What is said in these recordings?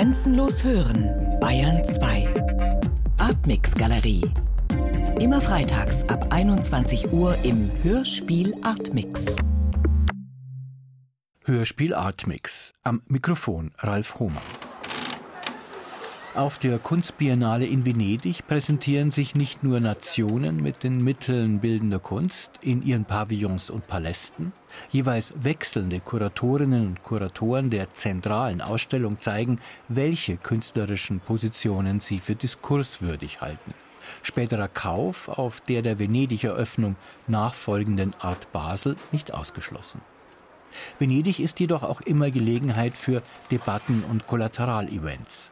Grenzenlos hören, Bayern 2. Artmix Galerie. Immer freitags ab 21 Uhr im Hörspiel Artmix. Hörspiel Artmix. Am Mikrofon Ralf Hohmann. Auf der Kunstbiennale in Venedig präsentieren sich nicht nur Nationen mit den Mitteln bildender Kunst in ihren Pavillons und Palästen, jeweils wechselnde Kuratorinnen und Kuratoren der zentralen Ausstellung zeigen, welche künstlerischen Positionen sie für diskurswürdig halten. Späterer Kauf auf der der Venedig-Eröffnung nachfolgenden Art Basel nicht ausgeschlossen. Venedig ist jedoch auch immer Gelegenheit für Debatten und Kollateralevents.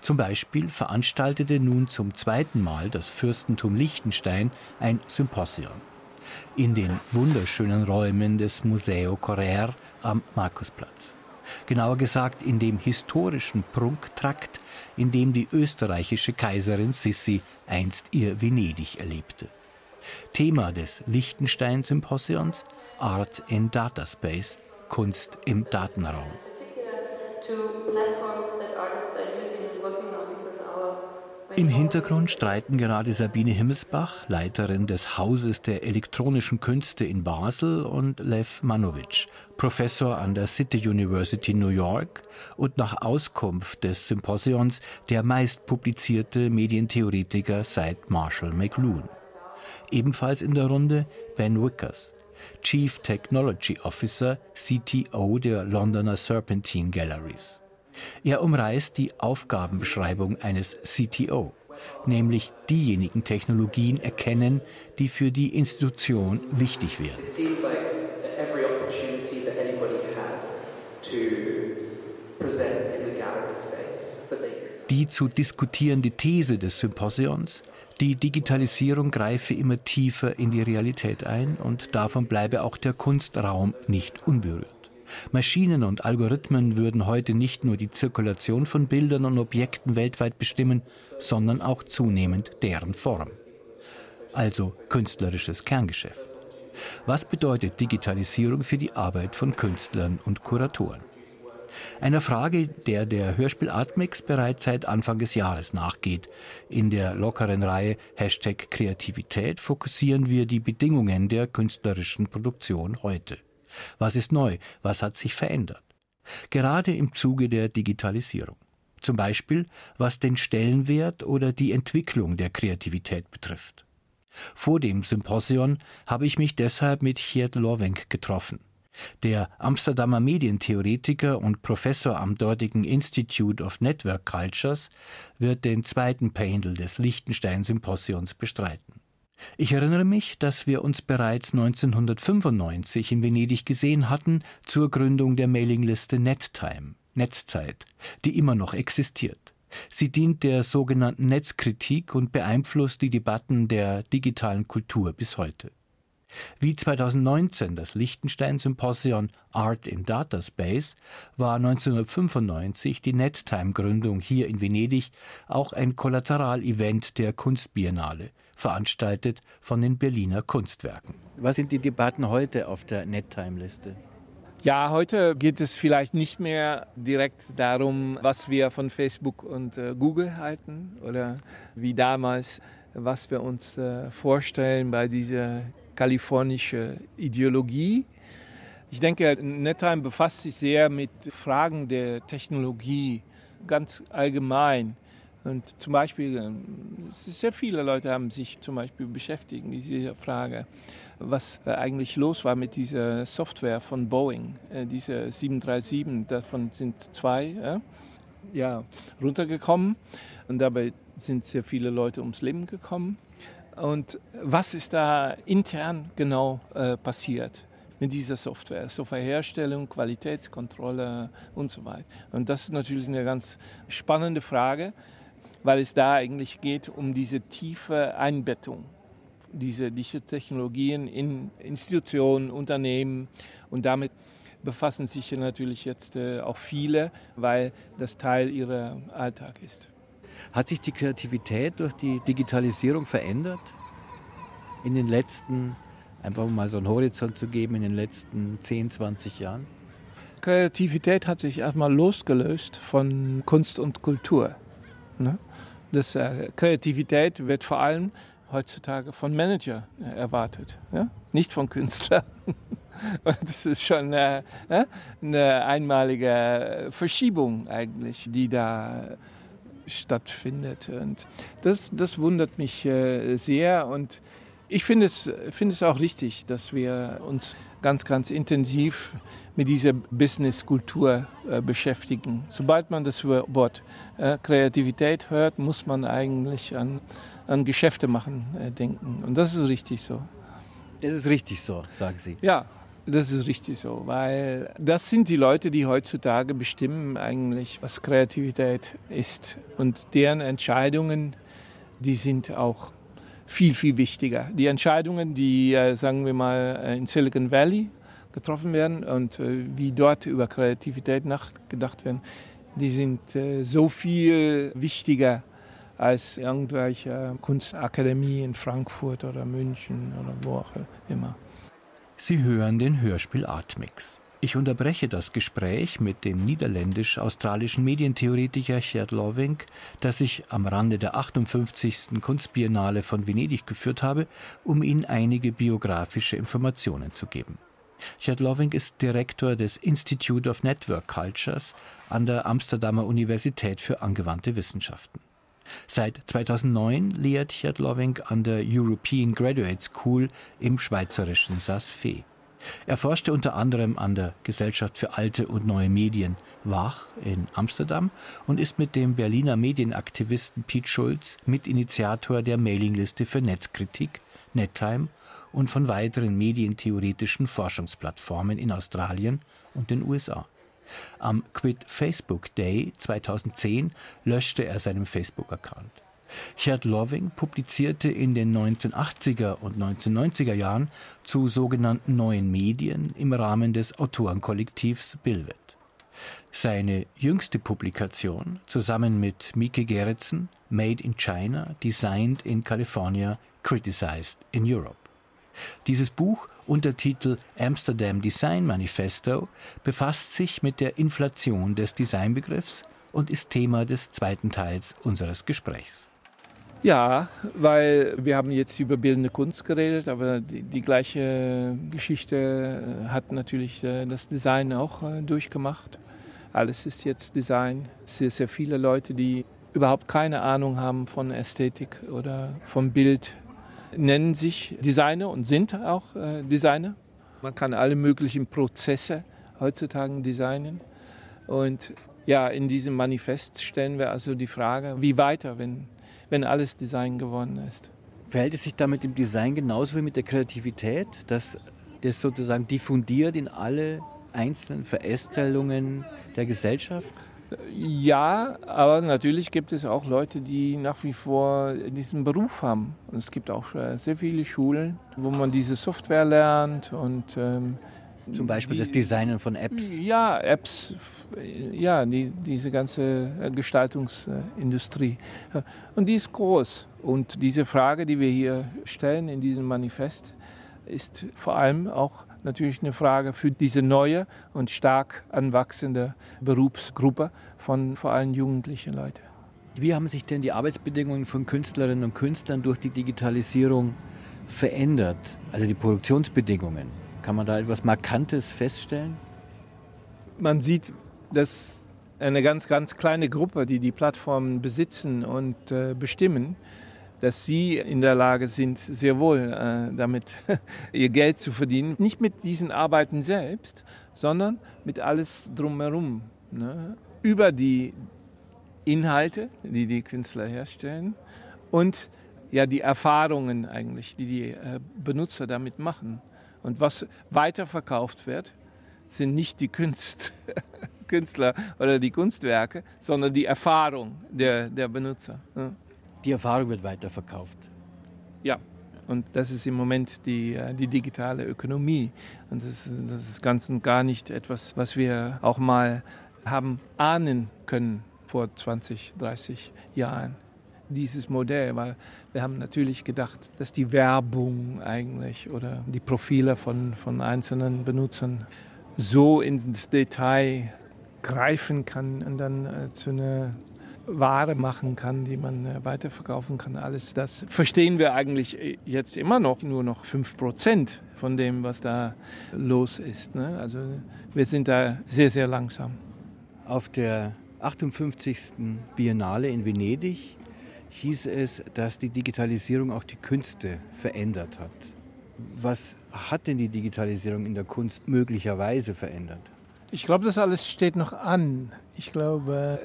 Zum Beispiel veranstaltete nun zum zweiten Mal das Fürstentum Liechtenstein ein Symposion. In den wunderschönen Räumen des Museo Correr am Markusplatz. Genauer gesagt in dem historischen Prunktrakt, in dem die österreichische Kaiserin Sissi einst ihr Venedig erlebte. Thema des Liechtenstein-Symposions Art in Data Space, Kunst im Datenraum. Im Hintergrund streiten gerade Sabine Himmelsbach, Leiterin des Hauses der elektronischen Künste in Basel, und Lev Manowitsch, Professor an der City University New York und nach Auskunft des Symposions der meist publizierte Medientheoretiker seit Marshall McLuhan. Ebenfalls in der Runde Ben Wickers, Chief Technology Officer, CTO der Londoner Serpentine Galleries. Er umreißt die Aufgabenbeschreibung eines CTO, nämlich diejenigen Technologien erkennen, die für die Institution wichtig werden. Die zu diskutierende These des Symposions, die Digitalisierung greife immer tiefer in die Realität ein und davon bleibe auch der Kunstraum nicht unberührt. Maschinen und Algorithmen würden heute nicht nur die Zirkulation von Bildern und Objekten weltweit bestimmen, sondern auch zunehmend deren Form. Also künstlerisches Kerngeschäft. Was bedeutet Digitalisierung für die Arbeit von Künstlern und Kuratoren? Einer Frage, der der Hörspiel Artmix bereits seit Anfang des Jahres nachgeht. In der lockeren Reihe Hashtag Kreativität fokussieren wir die Bedingungen der künstlerischen Produktion heute. Was ist neu? Was hat sich verändert? Gerade im Zuge der Digitalisierung. Zum Beispiel, was den Stellenwert oder die Entwicklung der Kreativität betrifft. Vor dem Symposion habe ich mich deshalb mit Gerd Lorwenk getroffen. Der Amsterdamer Medientheoretiker und Professor am dortigen Institute of Network Cultures wird den zweiten Panel des Liechtenstein Symposions bestreiten. Ich erinnere mich, dass wir uns bereits 1995 in Venedig gesehen hatten zur Gründung der Mailingliste NetTime, Netzzeit, die immer noch existiert. Sie dient der sogenannten Netzkritik und beeinflusst die Debatten der digitalen Kultur bis heute. Wie 2019 das Liechtenstein-Symposion Art in Data Space war 1995 die NetTime-Gründung hier in Venedig auch ein Kollateralevent der Kunstbiennale, veranstaltet von den Berliner Kunstwerken. Was sind die Debatten heute auf der NetTime-Liste? Ja, heute geht es vielleicht nicht mehr direkt darum, was wir von Facebook und äh, Google halten oder wie damals, was wir uns äh, vorstellen bei dieser kalifornischen Ideologie. Ich denke, NetTime befasst sich sehr mit Fragen der Technologie ganz allgemein. Und zum Beispiel, sehr viele Leute haben sich zum Beispiel beschäftigt mit dieser Frage, was äh, eigentlich los war mit dieser Software von Boeing, äh, diese 737, davon sind zwei ja, runtergekommen und dabei sind sehr viele Leute ums Leben gekommen. Und was ist da intern genau äh, passiert? mit dieser Software. Softwareherstellung, Qualitätskontrolle und so weiter. Und das ist natürlich eine ganz spannende Frage weil es da eigentlich geht um diese tiefe Einbettung dieser diese Technologien in Institutionen, Unternehmen und damit befassen sich natürlich jetzt äh, auch viele, weil das Teil ihrer Alltag ist. Hat sich die Kreativität durch die Digitalisierung verändert? In den letzten, einfach mal so einen Horizont zu geben, in den letzten 10, 20 Jahren? Kreativität hat sich erstmal losgelöst von Kunst und Kultur. Ne? Das, äh, Kreativität wird vor allem heutzutage von Manager äh, erwartet, ja? nicht von Künstlern. Das ist schon äh, eine einmalige Verschiebung eigentlich, die da stattfindet. Und das, das wundert mich äh, sehr und ich finde es, finde es auch richtig, dass wir uns ganz, ganz intensiv mit dieser Business-Kultur äh, beschäftigen. Sobald man das Wort äh, Kreativität hört, muss man eigentlich an, an Geschäfte machen äh, denken. Und das ist richtig so. Das ist richtig so, sagen Sie. Ja, das ist richtig so, weil das sind die Leute, die heutzutage bestimmen eigentlich, was Kreativität ist. Und deren Entscheidungen, die sind auch viel, viel wichtiger. Die Entscheidungen, die, äh, sagen wir mal, äh, in Silicon Valley getroffen werden und äh, wie dort über Kreativität nachgedacht werden, die sind so viel wichtiger als irgendwelche Kunstakademie in Frankfurt oder München oder wo auch immer. Sie hören den Hörspiel Artmix. Ich unterbreche das Gespräch mit dem niederländisch-australischen Medientheoretiker Gerd Loving, das ich am Rande der 58. Kunstbiennale von Venedig geführt habe, um Ihnen einige biografische Informationen zu geben. Gerd Loving ist Direktor des Institute of Network Cultures an der Amsterdamer Universität für angewandte Wissenschaften. Seit 2009 lehrt Gerd Loving an der European Graduate School im schweizerischen Saas-Fee. Er forschte unter anderem an der Gesellschaft für alte und neue Medien Wach in Amsterdam und ist mit dem Berliner Medienaktivisten Piet Schulz Mitinitiator der Mailingliste für Netzkritik, NetTime und von weiteren medientheoretischen Forschungsplattformen in Australien und den USA. Am Quit Facebook Day 2010 löschte er seinen Facebook-Account. Gerd Loving publizierte in den 1980er und 1990er Jahren zu sogenannten neuen Medien im Rahmen des Autorenkollektivs Bilvet. Seine jüngste Publikation, zusammen mit Mieke Gerritsen, Made in China, Designed in California, Criticized in Europe. Dieses Buch, Untertitel Amsterdam Design Manifesto, befasst sich mit der Inflation des Designbegriffs und ist Thema des zweiten Teils unseres Gesprächs. Ja, weil wir haben jetzt über bildende Kunst geredet, aber die, die gleiche Geschichte äh, hat natürlich äh, das Design auch äh, durchgemacht. Alles ist jetzt Design. Sehr, sehr viele Leute, die überhaupt keine Ahnung haben von Ästhetik oder vom Bild, nennen sich Designer und sind auch Designer. Man kann alle möglichen Prozesse heutzutage designen. Und ja, in diesem Manifest stellen wir also die Frage, wie weiter, wenn wenn alles Design geworden ist. Verhält es sich da mit dem Design genauso wie mit der Kreativität, dass das sozusagen diffundiert in alle einzelnen Verästelungen der Gesellschaft? Ja, aber natürlich gibt es auch Leute, die nach wie vor diesen Beruf haben. Und es gibt auch äh, sehr viele Schulen, wo man diese Software lernt und ähm, zum Beispiel die, das Designen von Apps? Ja, Apps, ja, die, diese ganze äh, Gestaltungsindustrie. Und die ist groß. Und diese Frage, die wir hier stellen in diesem Manifest, ist vor allem auch natürlich eine Frage für diese neue und stark anwachsende Berufsgruppe von vor allem jugendlichen Leuten. Wie haben sich denn die Arbeitsbedingungen von Künstlerinnen und Künstlern durch die Digitalisierung verändert? Also die Produktionsbedingungen? Kann man da etwas Markantes feststellen? Man sieht, dass eine ganz, ganz kleine Gruppe, die die Plattformen besitzen und äh, bestimmen, dass sie in der Lage sind, sehr wohl äh, damit ihr Geld zu verdienen. Nicht mit diesen Arbeiten selbst, sondern mit alles drumherum. Ne? Über die Inhalte, die die Künstler herstellen und ja, die Erfahrungen eigentlich, die die äh, Benutzer damit machen. Und was weiterverkauft wird, sind nicht die Kunst, Künstler oder die Kunstwerke, sondern die Erfahrung der, der Benutzer. Die Erfahrung wird weiterverkauft. Ja, und das ist im Moment die, äh, die digitale Ökonomie. Und das, das ist ganz und gar nicht etwas, was wir auch mal haben ahnen können vor 20, 30 Jahren dieses Modell, weil wir haben natürlich gedacht, dass die Werbung eigentlich oder die Profile von, von einzelnen Benutzern so ins Detail greifen kann und dann äh, zu einer Ware machen kann, die man äh, weiterverkaufen kann. Alles das verstehen wir eigentlich äh, jetzt immer noch, nur noch 5% von dem, was da los ist. Ne? Also wir sind da sehr, sehr langsam. Auf der 58. Biennale in Venedig hieß es, dass die Digitalisierung auch die Künste verändert hat. Was hat denn die Digitalisierung in der Kunst möglicherweise verändert? Ich glaube, das alles steht noch an. Ich glaube,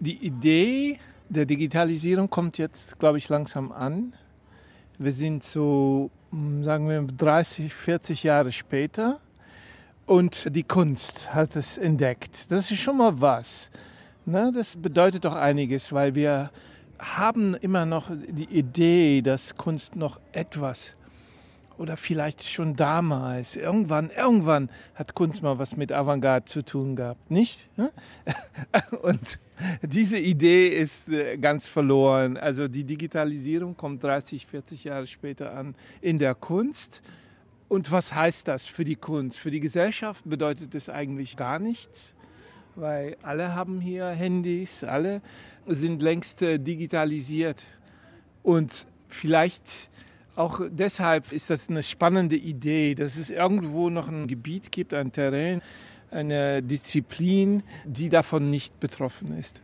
die Idee der Digitalisierung kommt jetzt, glaube ich, langsam an. Wir sind so, hm, sagen wir, 30, 40 Jahre später und die Kunst hat es entdeckt. Das ist schon mal was. Ne? Das bedeutet doch einiges, weil wir haben immer noch die Idee, dass Kunst noch etwas oder vielleicht schon damals, irgendwann, irgendwann hat Kunst mal was mit Avantgarde zu tun gehabt, nicht? Und diese Idee ist äh, ganz verloren. Also die Digitalisierung kommt 30, 40 Jahre später an in der Kunst. Und was heißt das für die Kunst? Für die Gesellschaft bedeutet es eigentlich gar nichts, weil alle haben hier Handys, alle sind längst äh, digitalisiert. Und vielleicht auch deshalb ist das eine spannende Idee, dass es irgendwo noch ein Gebiet gibt, ein Terrain, eine Disziplin, die davon nicht betroffen ist.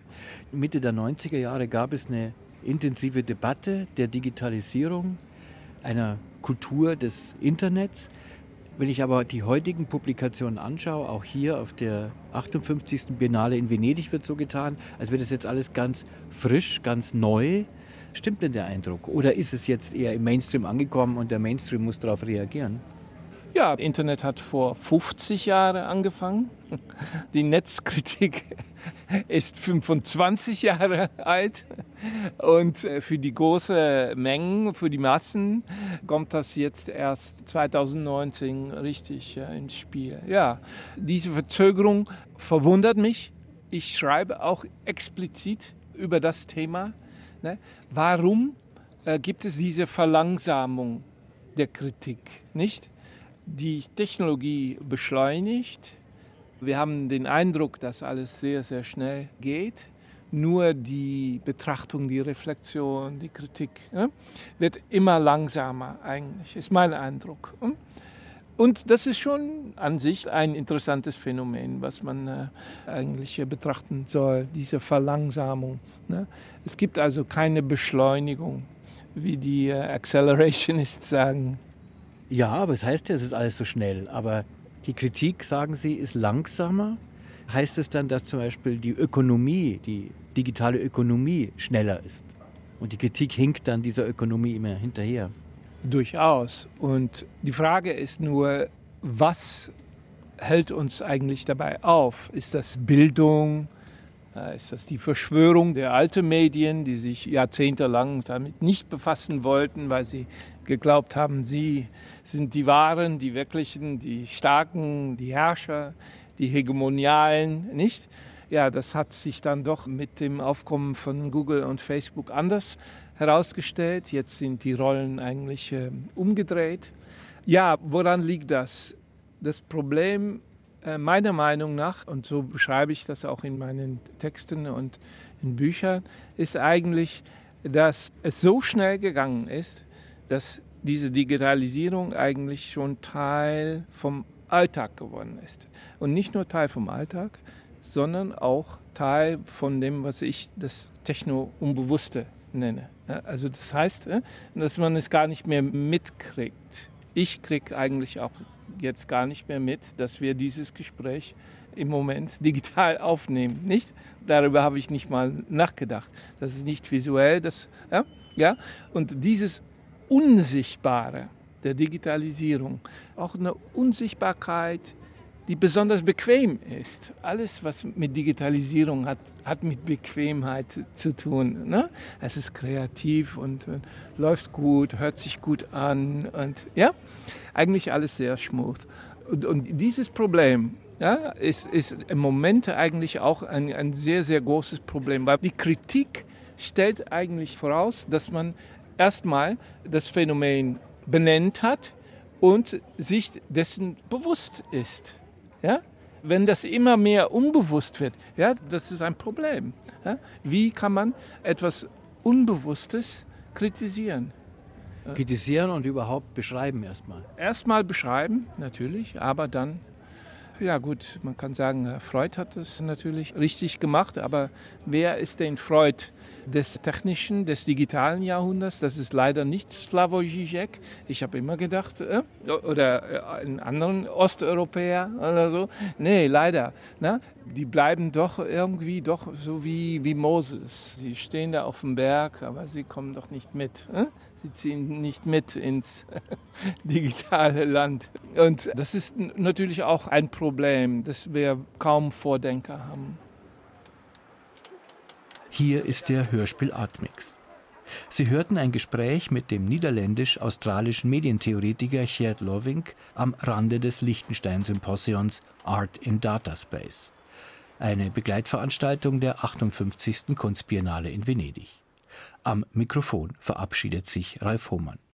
Mitte der 90er Jahre gab es eine intensive Debatte der Digitalisierung, einer Kultur des Internets. Wenn ich aber die heutigen Publikationen anschaue, auch hier auf der 58. Biennale in Venedig wird so getan, als wäre das jetzt alles ganz frisch, ganz neu. Stimmt denn der Eindruck? Oder ist es jetzt eher im Mainstream angekommen und der Mainstream muss darauf reagieren? Ja, Internet hat vor 50 Jahren angefangen. Die Netzkritik ist 25 Jahre alt. Und äh, für die große Mengen, für die Massen, kommt das jetzt erst 2019 richtig äh, ins Spiel. Ja, diese Verzögerung verwundert mich. Ich schreibe auch explizit über das Thema. Ne? Warum äh, gibt es diese Verlangsamung der Kritik? Nicht? Die Technologie beschleunigt. Wir haben den Eindruck, dass alles sehr, sehr schnell geht. Nur die Betrachtung, die Reflexion, die Kritik ne, wird immer langsamer eigentlich, ist mein Eindruck. Hm? Und das ist schon an sich ein interessantes Phänomen, was man äh, eigentlich betrachten soll, diese Verlangsamung. Ne? Es gibt also keine Beschleunigung, wie die äh, Accelerationists sagen. Ja, aber es heißt ja, es ist alles so schnell. Aber die Kritik, sagen Sie, ist langsamer. Heißt es dann, dass zum Beispiel die Ökonomie, die digitale Ökonomie schneller ist? Und die Kritik hinkt dann dieser Ökonomie immer hinterher. Durchaus. Und die Frage ist nur, was hält uns eigentlich dabei auf? Ist das Bildung? Äh, ist das die Verschwörung der alten Medien, die sich jahrzehntelang damit nicht befassen wollten, weil sie geglaubt haben, sie sind die Wahren, die Wirklichen, die Starken, die Herrscher, die Hegemonialen, nicht? Ja, das hat sich dann doch mit dem Aufkommen von Google und Facebook anders herausgestellt. Jetzt sind die Rollen eigentlich äh, umgedreht. Ja, woran liegt das? Das Problem äh, meiner Meinung nach, und so beschreibe ich das auch in meinen Texten und in Büchern, ist eigentlich, dass es so schnell gegangen ist, dass diese Digitalisierung eigentlich schon Teil vom Alltag geworden ist. Und nicht nur Teil vom Alltag, sondern auch Teil von dem, was ich das Techno-Unbewusste nenne. Also das heißt, äh, dass man es gar nicht mehr mitkriegt. Ich kriege eigentlich auch jetzt gar nicht mehr mit, dass wir dieses Gespräch im Moment digital aufnehmen. Nicht? Darüber habe ich nicht mal nachgedacht. Das ist nicht visuell, das, ja, ja. Und dieses Unsichtbare der Digitalisierung, auch eine Unsichtbarkeit die besonders bequem ist. Alles, was mit Digitalisierung hat, hat mit Bequemheit zu tun. Ne? Es ist kreativ und äh, läuft gut, hört sich gut an und ja, eigentlich alles sehr smooth. Und, und dieses Problem ja, ist, ist im Moment eigentlich auch ein, ein sehr, sehr großes Problem, weil die Kritik stellt eigentlich voraus, dass man erstmal das Phänomen benennt hat und sich dessen bewusst ist. Ja? Wenn das immer mehr unbewusst wird, ja, das ist ein Problem. Ja? Wie kann man etwas Unbewusstes kritisieren? Kritisieren und überhaupt beschreiben erstmal. Erstmal beschreiben, natürlich, aber dann ja gut, man kann sagen, Freud hat das natürlich richtig gemacht, aber wer ist denn Freud des technischen, des digitalen Jahrhunderts? Das ist leider nicht Slavoj Žižek. Ich habe immer gedacht, äh, oder äh, einen anderen Osteuropäer oder so. Nee, leider. Ne? Die bleiben doch irgendwie doch so wie, wie Moses. Sie stehen da auf dem Berg, aber sie kommen doch nicht mit. Äh? Sie ziehen nicht mit ins digitale Land. Und das ist natürlich auch ein Problem, dass wir kaum Vordenker haben. Hier ist der Hörspiel Artmix. Sie hörten ein Gespräch mit dem niederländisch-australischen Medientheoretiker Gerd Lovink am Rande des Liechtenstein-Symposions Art in Data Space, eine Begleitveranstaltung der 58. Kunstbiennale in Venedig. Am Mikrofon verabschiedet sich Ralf Hohmann.